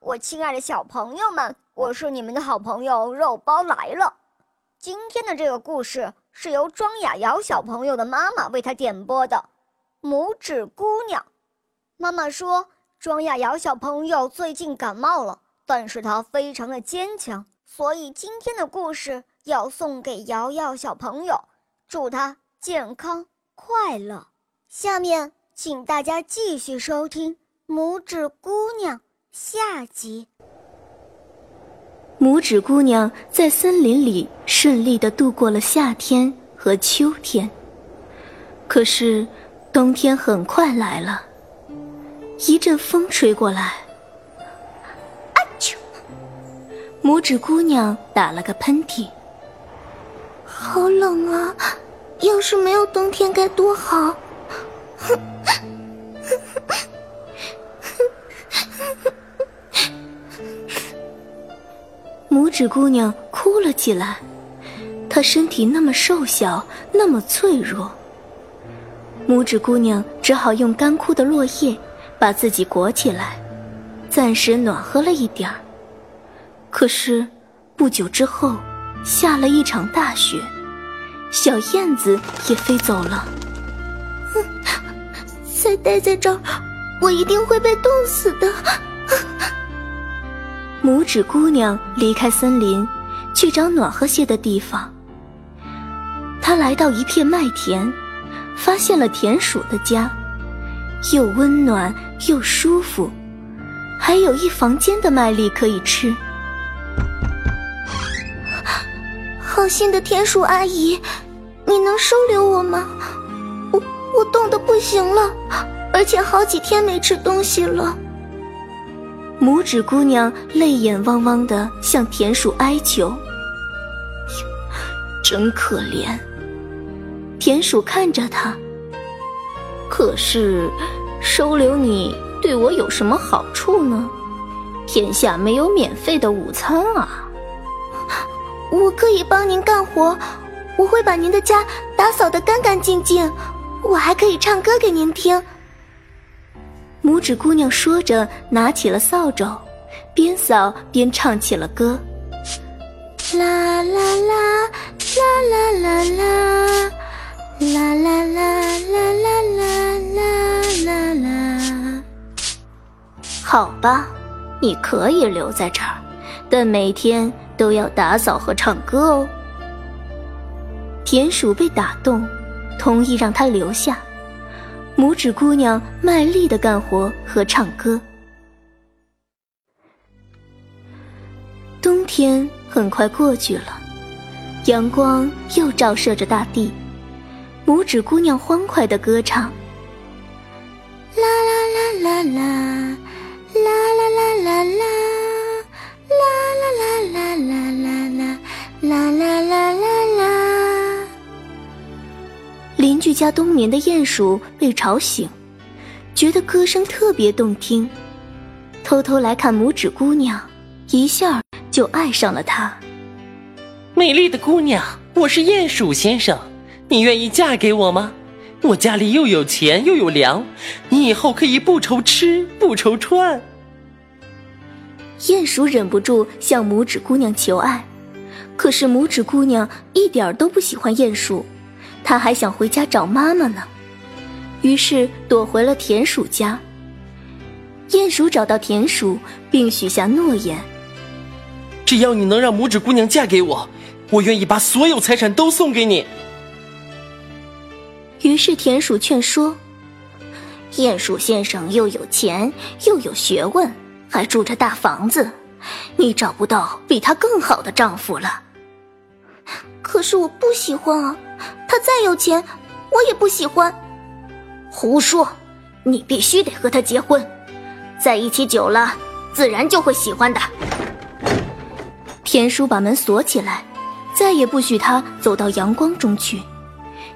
我亲爱的小朋友们，我是你们的好朋友肉包来了。今天的这个故事是由庄雅瑶小朋友的妈妈为他点播的，《拇指姑娘》。妈妈说，庄雅瑶小朋友最近感冒了，但是她非常的坚强，所以今天的故事要送给瑶瑶小朋友，祝她健康快乐。下面，请大家继续收听《拇指姑娘》下集。拇指姑娘在森林里顺利的度过了夏天和秋天。可是，冬天很快来了。一阵风吹过来，啊啾！拇指姑娘打了个喷嚏。好冷啊！要是没有冬天该多好。哼。拇指姑娘哭了起来，她身体那么瘦小，那么脆弱。拇指姑娘只好用干枯的落叶把自己裹起来，暂时暖和了一点儿。可是不久之后，下了一场大雪，小燕子也飞走了。再待在这儿，我一定会被冻死的。拇指姑娘离开森林，去找暖和些的地方。她来到一片麦田，发现了田鼠的家，又温暖又舒服，还有一房间的麦粒可以吃。好心的田鼠阿姨，你能收留我吗？我我冻得不行了，而且好几天没吃东西了。拇指姑娘泪眼汪汪的向田鼠哀求：“真可怜。”田鼠看着她，可是收留你对我有什么好处呢？天下没有免费的午餐啊！我可以帮您干活，我会把您的家打扫得干干净净，我还可以唱歌给您听。拇指姑娘说着，拿起了扫帚，边扫边唱起了歌：啦啦啦，啦啦啦啦，啦啦啦啦啦啦啦啦。好吧，你可以留在这儿，但每天都要打扫和唱歌哦。田鼠被打动，同意让她留下。拇指姑娘卖力的干活和唱歌。冬天很快过去了，阳光又照射着大地。拇指姑娘欢快的歌唱：啦啦啦啦啦，啦啦啦啦啦，啦啦啦啦啦啦啦，啦啦啦啦啦。邻居家冬眠的鼹鼠被吵醒，觉得歌声特别动听，偷偷来看拇指姑娘，一下就爱上了她。美丽的姑娘，我是鼹鼠先生，你愿意嫁给我吗？我家里又有钱又有粮，你以后可以不愁吃不愁穿。鼹鼠忍不住向拇指姑娘求爱，可是拇指姑娘一点都不喜欢鼹鼠。他还想回家找妈妈呢，于是躲回了田鼠家。鼹鼠找到田鼠，并许下诺言：只要你能让拇指姑娘嫁给我，我愿意把所有财产都送给你。于是田鼠劝说：“鼹鼠先生又有钱又有学问，还住着大房子，你找不到比他更好的丈夫了。”可是我不喜欢啊。他再有钱，我也不喜欢。胡说！你必须得和他结婚，在一起久了，自然就会喜欢的。田鼠把门锁起来，再也不许他走到阳光中去，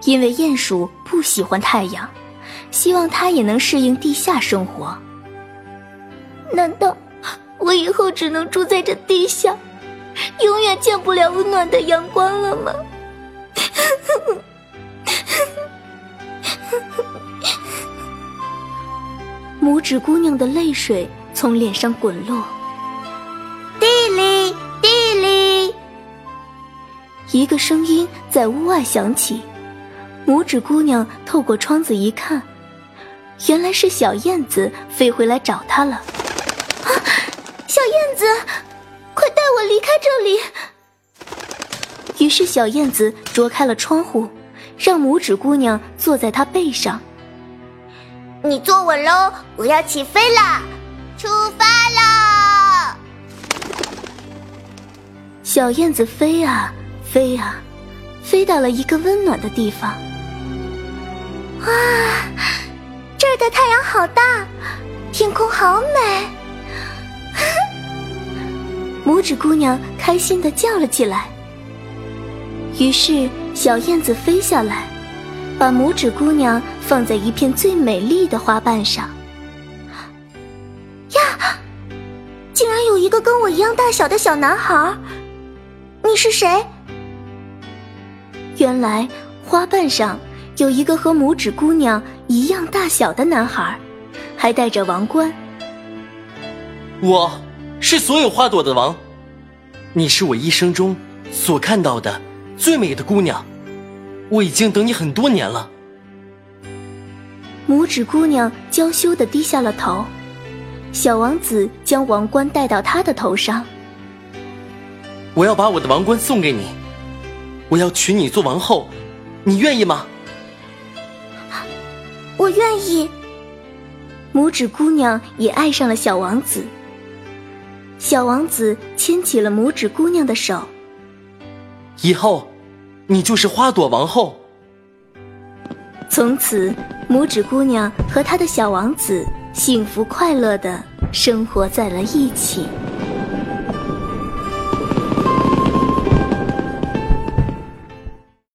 因为鼹鼠不喜欢太阳，希望他也能适应地下生活。难道我以后只能住在这地下，永远见不了温暖的阳光了吗？拇指姑娘的泪水从脸上滚落。地里，地里！一个声音在屋外响起。拇指姑娘透过窗子一看，原来是小燕子飞回来找她了。啊，小燕子，快带我离开这里！于是小燕子啄开了窗户，让拇指姑娘坐在她背上。你坐稳喽，我要起飞啦！出发啦！小燕子飞啊飞啊，飞到了一个温暖的地方。哇，这儿的太阳好大，天空好美！拇指姑娘开心的叫了起来。于是小燕子飞下来。把拇指姑娘放在一片最美丽的花瓣上。呀，竟然有一个跟我一样大小的小男孩！你是谁？原来花瓣上有一个和拇指姑娘一样大小的男孩，还戴着王冠。我是所有花朵的王，你是我一生中所看到的最美的姑娘。我已经等你很多年了。拇指姑娘娇羞的低下了头，小王子将王冠戴到她的头上。我要把我的王冠送给你，我要娶你做王后，你愿意吗？我愿意。拇指姑娘也爱上了小王子。小王子牵起了拇指姑娘的手。以后。你就是花朵王后。从此，拇指姑娘和她的小王子幸福快乐的生活在了一起。